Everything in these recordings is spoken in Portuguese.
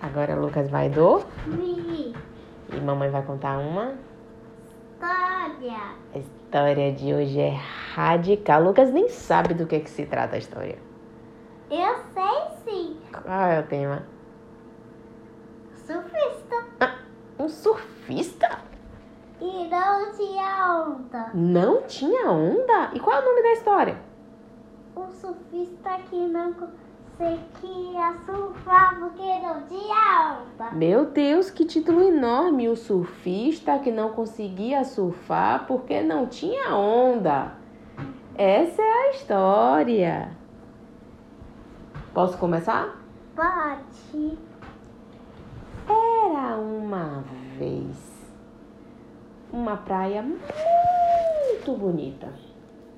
Agora Lucas vai dormir. Mi, E mamãe vai contar uma. história. A história de hoje é radical. Lucas nem sabe do que, que se trata a história. Eu sei sim. Qual é o tema? Surfista. Um surfista? E não tinha onda. Não tinha onda? E qual é o nome da história? Um surfista que não conseguia surfar porque não tinha onda. Meu Deus, que título enorme! O surfista que não conseguia surfar porque não tinha onda. Essa é a história. Posso começar? Pode. Era uma vez uma praia muito bonita.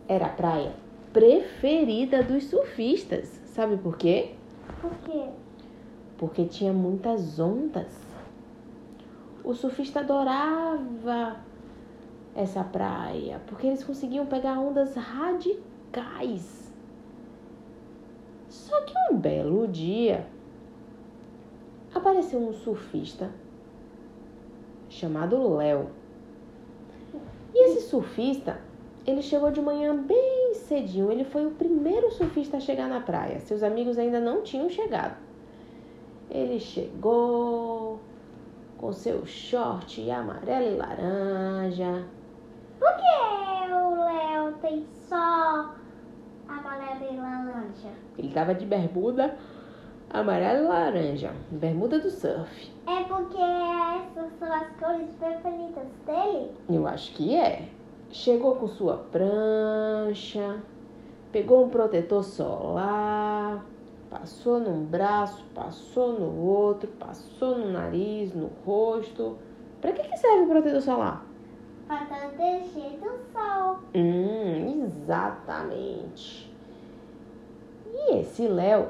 Era a praia preferida dos surfistas. Sabe por quê? Por quê? Porque tinha muitas ondas. O surfista adorava essa praia, porque eles conseguiam pegar ondas radicais. Só que um belo dia apareceu um surfista chamado Léo. E esse surfista, ele chegou de manhã bem cedinho. Ele foi o primeiro surfista a chegar na praia. Seus amigos ainda não tinham chegado. Ele chegou com seu short amarelo e laranja. Por que o Léo tem só amarelo e laranja? Ele tava de bermuda amarelo e laranja, bermuda do surf. É porque essas são as cores preferidas dele? Eu acho que é. Chegou com sua prancha, pegou um protetor solar, passou num braço, passou no outro, passou no nariz, no rosto. Pra que, que serve o protetor solar? Para proteger do sol. Hum, exatamente. E esse Léo,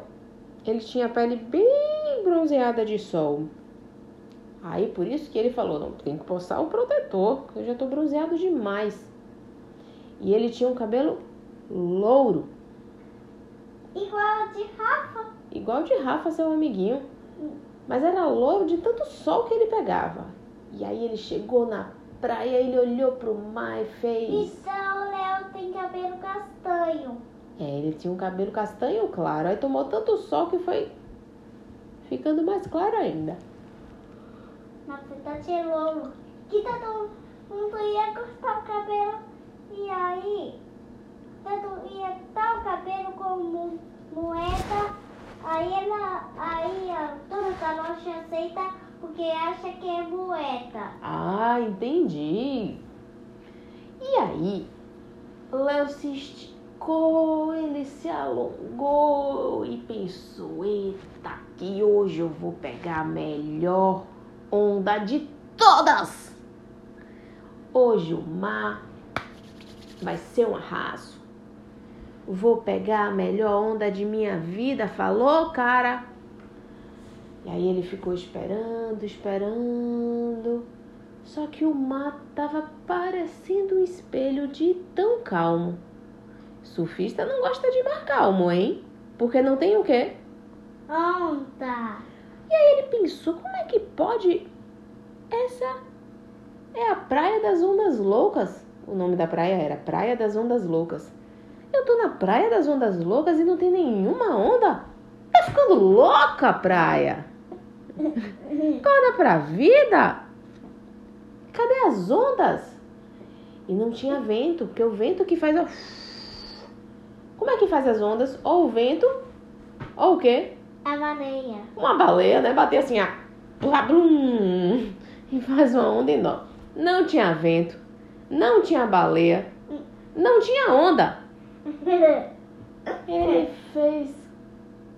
ele tinha a pele bem bronzeada de sol. Aí por isso que ele falou, não, tem que postar o protetor, eu já tô bronzeado demais. E ele tinha um cabelo louro, Igual de Rafa. igual de Rafa, seu amiguinho. Mas era louro de tanto sol que ele pegava. E aí ele chegou na praia, ele olhou pro mar e fez. Então o Léo tem cabelo castanho. É, ele tinha um cabelo castanho claro. Aí tomou tanto sol que foi ficando mais claro ainda. Na verdade é louro. Que todo mundo ia cortar o cabelo. E aí, todo ia dar o cabelo como moeda. Aí ela, aí ó, toda a loja aceita porque acha que é moeda. Ah, entendi. E aí, Léo se esticou, ele se alongou e pensou: eita, que hoje eu vou pegar a melhor onda de todas. Hoje o mar vai ser um arraso. Vou pegar a melhor onda de minha vida, falou, cara? E aí ele ficou esperando, esperando. Só que o mar tava parecendo um espelho de tão calmo. Surfista não gosta de mar calmo, hein? Porque não tem o quê? Onda. E aí ele pensou, como é que pode? Essa é a Praia das Ondas Loucas. O nome da praia era Praia das Ondas Loucas. Eu tô na Praia das Ondas Loucas e não tem nenhuma onda? Tá ficando louca a praia? Acorda pra vida? Cadê as ondas? E não tinha vento, porque o vento que faz. ó, Como é que faz as ondas? Ou o vento, ou o quê? A maneia. Uma baleia, né? Bater assim, ó. Blá, blum, e faz uma onda enorme. Não tinha vento, não tinha baleia, não tinha onda. Ele fez.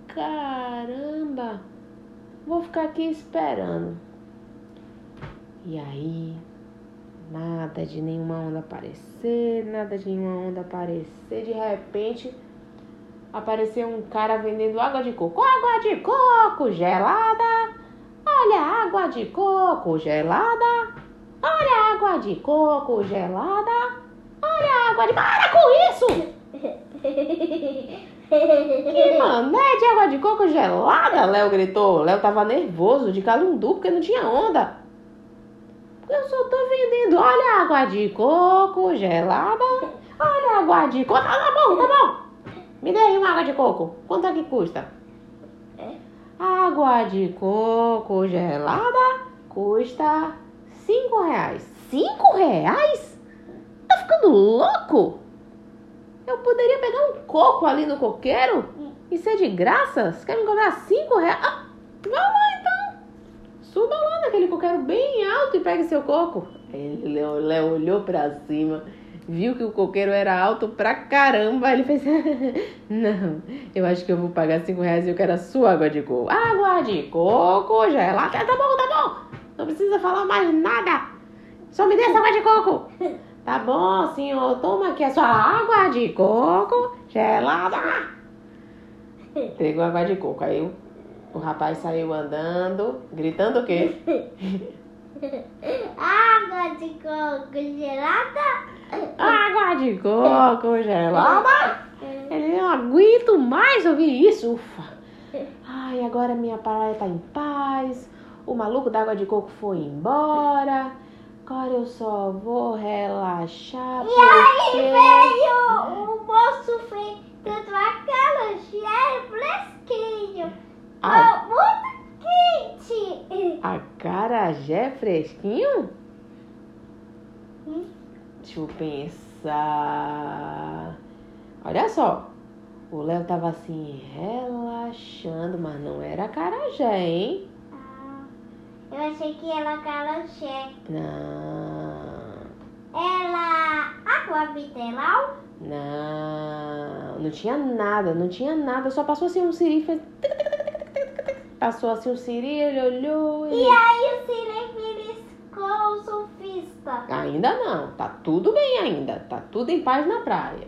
Caramba! Vou ficar aqui esperando. E aí, nada de nenhuma onda aparecer, nada de nenhuma onda aparecer. De repente, apareceu um cara vendendo água de coco. Água de coco gelada! Olha água de coco gelada! Olha água de coco gelada! Olha água de. Para com isso! Que mané de água de coco gelada, Léo gritou. Léo tava nervoso, de calundu, porque não tinha onda. Eu só tô vendendo, olha a água de coco gelada. Olha a água de coco. Tá, bom, tá bom. Me dê aí uma água de coco. Quanto é que custa? Água de coco gelada custa cinco reais. Cinco reais? Tá ficando louco? Eu poderia pegar um coco ali no coqueiro e ser de graça? Você quer me cobrar cinco reais? Ah, vamos lá então. Suba lá naquele coqueiro bem alto e pegue seu coco. Ele olhou pra cima, viu que o coqueiro era alto pra caramba. Ele fez: Não, eu acho que eu vou pagar cinco reais e eu quero a sua água de coco. Água de coco gelada. Tá bom, tá bom. Não precisa falar mais nada. Só me dê essa água de coco. Tá bom, senhor. Toma aqui a sua água de coco gelada. Entregou água de coco. Aí o, o rapaz saiu andando, gritando o quê? Água de coco gelada. Água de coco gelada. Ele não aguento mais ouvir isso. Ufa. Ai, agora minha praia tá em paz. O maluco da água de coco foi embora. Agora eu só vou relaxar. E aí porque- veio o moço feito aquela cheia fresquinho. Ah. Muito quente. Acarajé fresquinho? Hum? Deixa eu pensar. Olha só. O Léo tava assim, relaxando, mas não era acarajé, hein? Eu achei que era acarajé. Não. Era água mineral? Não. Não tinha nada, não tinha nada. Só passou assim um siri, fez. Passou assim um siri, ele olhou. E Ele... aí o Sirene beliscou o surfista. Ainda não, tá tudo bem ainda, tá tudo em paz na praia.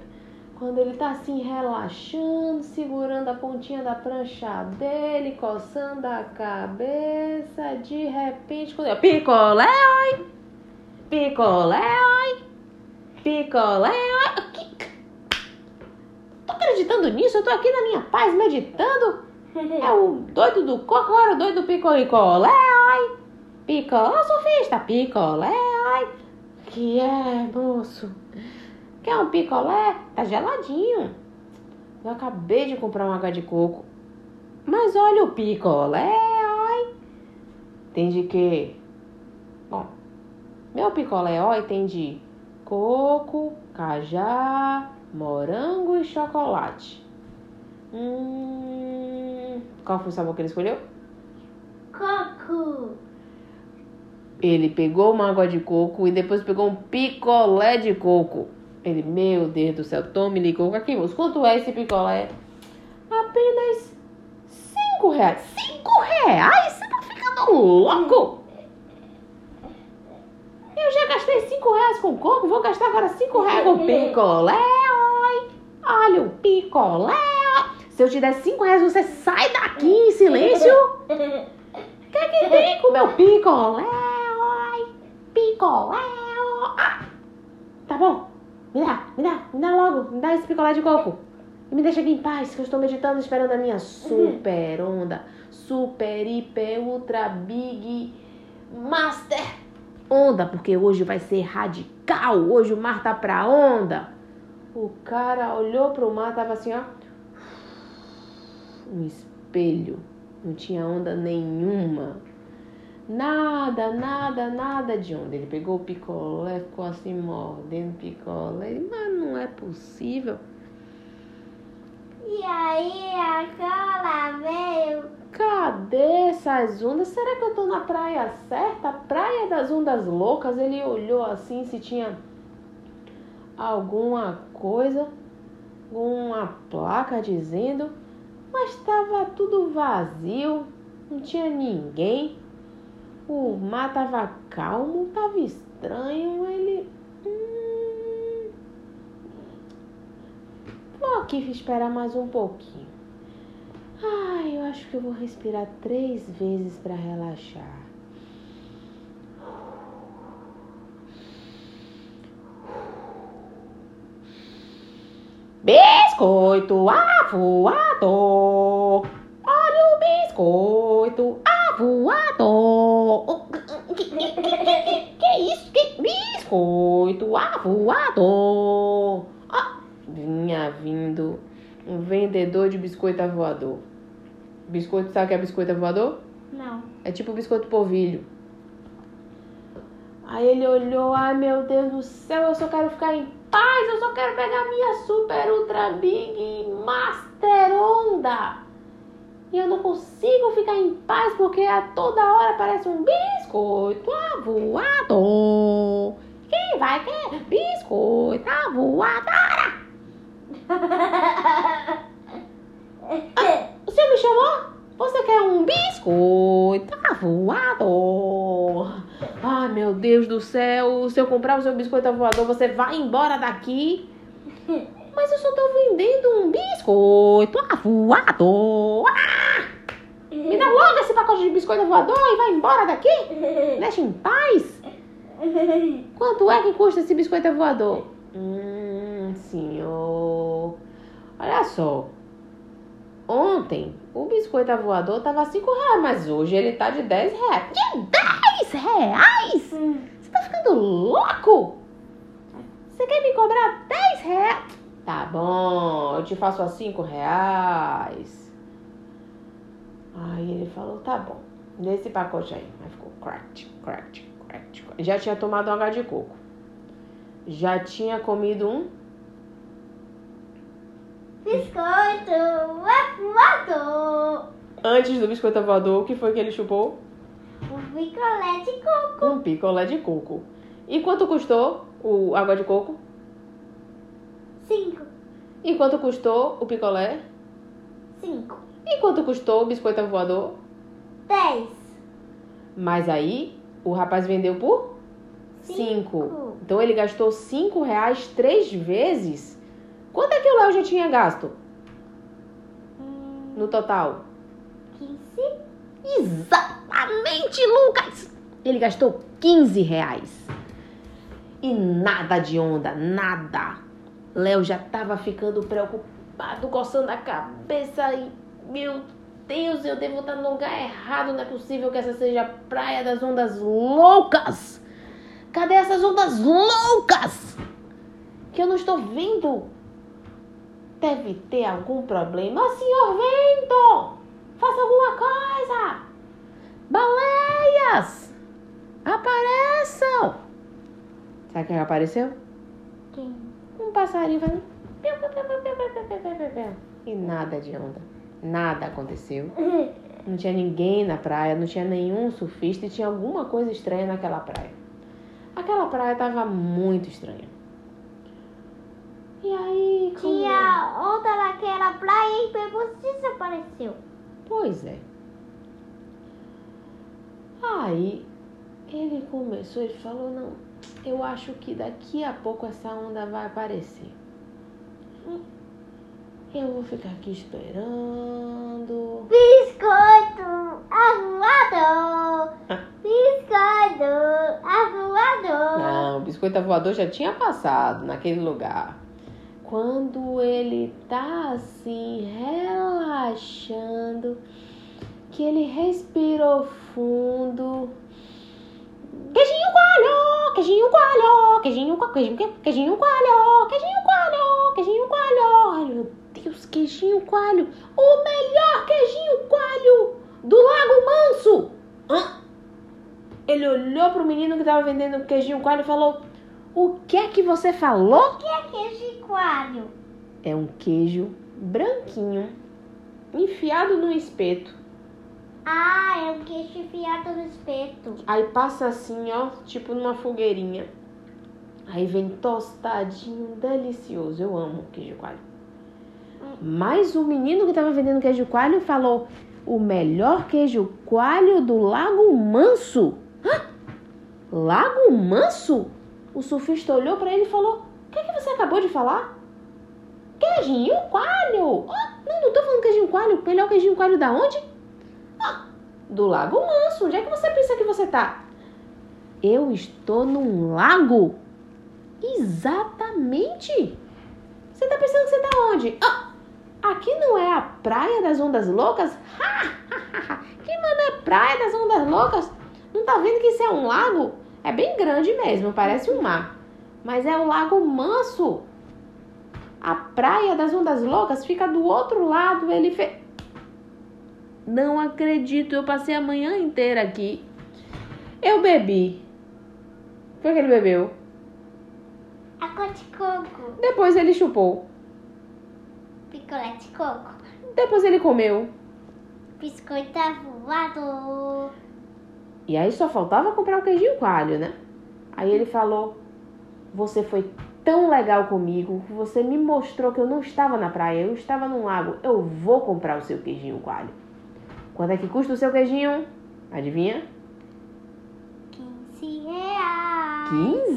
Quando ele tá assim relaxando, segurando a pontinha da prancha dele, coçando a cabeça, de repente, quando eu, picolé, oi! Picolé, oi! Picolé, oi! Tô acreditando nisso, eu tô aqui na minha paz meditando. É o doido do coco, agora o doido do picolé, oi! Picolé, surfista, picolé, oi! Que é, moço? Quer um picolé? Tá geladinho. Eu acabei de comprar uma água de coco. Mas olha o picolé, oi. Tem de quê? Bom, meu picolé, oi, tem de coco, cajá, morango e chocolate. Hum, qual foi o sabor que ele escolheu? Coco. Ele pegou uma água de coco e depois pegou um picolé de coco. Ele, meu Deus do céu, tome-lhe coco aqui, moço. Quanto é esse picolé? Apenas cinco reais. Cinco reais? Você tá ficando louco? Eu já gastei cinco reais com coco, vou gastar agora cinco reais com picolé. Oi. Olha o picolé. Se eu te der cinco reais, você sai daqui em silêncio. O que, que tem com meu picolé? Oi, picolé. Ah, tá bom. Me dá, me dá, me dá logo. Me dá esse picolé de coco. E me deixa aqui em paz, que eu estou meditando esperando a minha super onda. Super, hiper, ultra, big, master onda. Porque hoje vai ser radical. Hoje o mar tá pra onda. O cara olhou pro mar, tava assim, ó. Um espelho. Não tinha onda nenhuma. Nada, nada, nada de onda. Ele pegou o picolé, ficou assim mordendo o picolé. Ele, Mas não é possível. E aí a cola veio. Cadê essas ondas? Será que eu tô na praia certa? Praia das ondas loucas? Ele olhou assim se tinha alguma coisa, uma placa dizendo, mas estava tudo vazio, não tinha ninguém. O mar tava calmo, tava estranho. Ele. Hum, vou aqui esperar mais um pouquinho. Ai, eu acho que eu vou respirar três vezes para relaxar. Biscoito avoador. Olha o biscoito avoador. Que, isso? Que biscoito avoador. Ah, vinha vindo um vendedor de biscoito avoador. Biscoito, sabe o que é biscoito avoador? Não. É tipo biscoito polvilho. Aí ele olhou, ai meu Deus do céu, eu só quero ficar em paz, eu só quero pegar minha super ultra big master onda. E eu não consigo ficar em paz porque a toda hora parece um biscoito avoador. Quem vai querer biscoito avoadora? O senhor me chamou? Você quer um biscoito voador? Ai, meu Deus do céu. Se eu comprar o seu biscoito voador, você vai embora daqui. Mas eu só tô vendendo um biscoito voador. Ah! Logo esse pacote de biscoito voador e vai embora daqui. Deixa em paz. Quanto é que custa esse biscoito voador? Hum, senhor. Olha só. Ontem o biscoito voador tava 5 reais, mas hoje ele tá de 10 reais. De 10 reais? Você tá ficando louco? Você quer me cobrar 10 reais? Tá bom, eu te faço a 5 reais. Aí ele falou, tá bom. Nesse pacote aí. Aí ficou cracked, cracked. cracked. Já tinha tomado água de coco. Já tinha comido um Biscoito voador. Antes do biscoito voador, o que foi que ele chupou? Um picolé de coco. Um picolé de coco. E quanto custou o água de coco? Cinco. E quanto custou o picolé? Cinco. E quanto custou o biscoito voador? Dez. Mas aí o rapaz vendeu por cinco. Então ele gastou cinco reais três vezes. Quanto é que o Léo já tinha gasto Hum, no total? Quinze. Exatamente, Lucas! Ele gastou 15 reais. E nada de onda, nada. Léo já tava ficando preocupado, coçando a cabeça e, meu Deus, eu devo estar no lugar errado, não é possível que essa seja a praia das ondas loucas. Cadê essas ondas loucas? Que eu não estou vendo. Deve ter algum problema. Oh, senhor vento, faça alguma coisa. Baleias, apareçam. Sabe quem apareceu? Quem? Um passarinho fazendo... E nada de onda. Nada aconteceu. Não tinha ninguém na praia, não tinha nenhum surfista e tinha alguma coisa estranha naquela praia. Aquela praia tava muito estranha. E aí, como... Tinha onda naquela praia e depois desapareceu. Pois é. Aí ele começou, ele falou, não, eu acho que daqui a pouco essa onda vai aparecer. Eu vou ficar aqui esperando. Biscoito avoador. Biscoito avoador. Não, o biscoito voador já tinha passado naquele lugar. Quando ele tá assim, relaxando, que ele respirou fundo. Queijinho coalho, queijinho coalho, queijinho coalho, queijinho, queijinho coalho, queijinho coalho, queijinho coalho. Queijinho coalho. O melhor queijinho coalho do Lago Manso. Hã? Ele olhou pro menino que tava vendendo queijinho coalho e falou: O que é que você falou? O que é queijo coalho? É um queijo branquinho, enfiado no espeto. Ah, é um queijo enfiado no espeto. Aí passa assim, ó, tipo numa fogueirinha. Aí vem tostadinho, delicioso. Eu amo queijo coalho. Mas o menino que tava vendendo queijo coalho falou: o melhor queijo coalho do Lago Manso. Hã? Lago Manso? O surfista olhou pra ele e falou: O que, é que você acabou de falar? Queijinho coalho! Ah, não, não tô falando queijinho coalho. Melhor queijinho coalho da onde? Do Lago Manso. Onde é que você pensa que você tá? Eu estou num lago? Exatamente! Você tá pensando que você tá onde? Ah, aqui não é a praia das ondas loucas? que mano é praia das ondas loucas? Não tá vendo que isso é um lago? É bem grande mesmo, parece um mar. Mas é o Lago Manso. A praia das ondas loucas fica do outro lado. Ele fez. Não acredito, eu passei a manhã inteira aqui. Eu bebi. Foi que ele bebeu. Água de coco. Depois ele chupou. Picolé de coco. Depois ele comeu. Biscoito voador. E aí só faltava comprar o queijinho coalho, né? Aí ele falou: Você foi tão legal comigo, você me mostrou que eu não estava na praia, eu estava num lago. Eu vou comprar o seu queijinho coalho. Quanto é que custa o seu queijinho? Adivinha? 15 reais.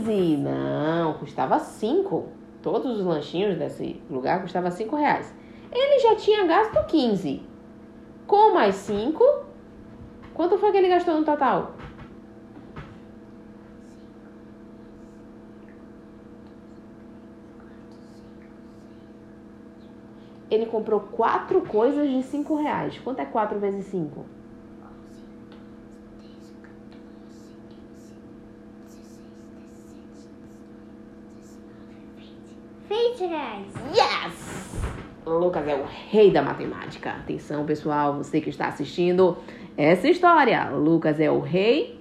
15? Não, custava 5. Todos os lanchinhos desse lugar custavam 5 reais. Ele já tinha gasto 15. Com mais 5, quanto foi que ele gastou no total? Ele comprou quatro coisas de 5 reais. Quanto é 4 vezes 5? 20 reais. Yes! Lucas é o rei da matemática. Atenção, pessoal, você que está assistindo essa história. Lucas é o rei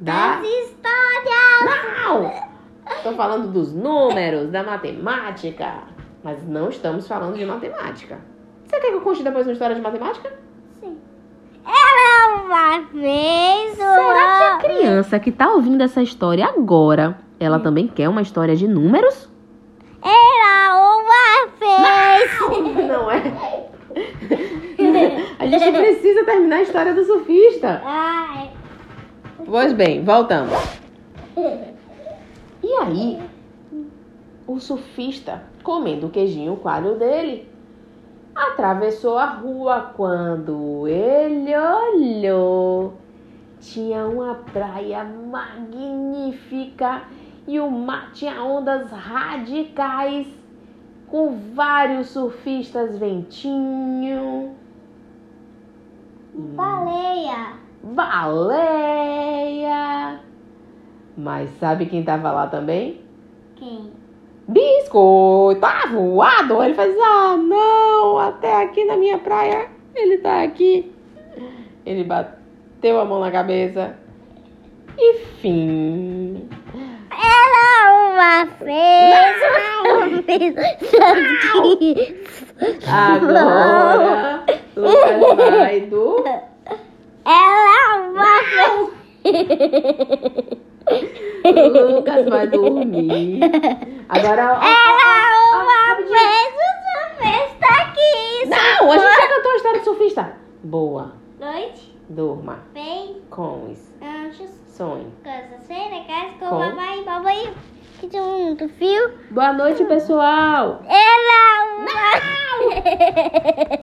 da. Das histórias. Não! Estou falando dos números, da matemática. Mas não estamos falando de matemática. Você quer que eu conte depois uma história de matemática? Sim. Era uma vez Será que a criança que está ouvindo essa história agora, ela também quer uma história de números? Vez. Não é? A gente precisa terminar a história do surfista. Pois bem, voltamos. E aí, o surfista, comendo o queijinho coalho dele, atravessou a rua quando ele olhou. Tinha uma praia magnífica e o mar tinha ondas radicais com vários surfistas ventinho, Baleia. baleia. Mas sabe quem tava lá também? Quem? Biscoito, tá voado. Ele faz, ah, não, até aqui na minha praia, ele tá aqui. Ele bateu a mão na cabeça. E fim. Era uma vez. Uma vez. Agora, Lucas vai do... Uma vez. Lucas vai dormir. Agora, ó, ó, ó, ó, uma rapidinho. vez o surfista aqui. Não, a gente já cantou a história do surfista. Boa. Noite, Durma bem, com os anjos, sonhos. coisas legais com Com? mamãe e mamãe. Muito fio. Boa noite, pessoal. Era uma...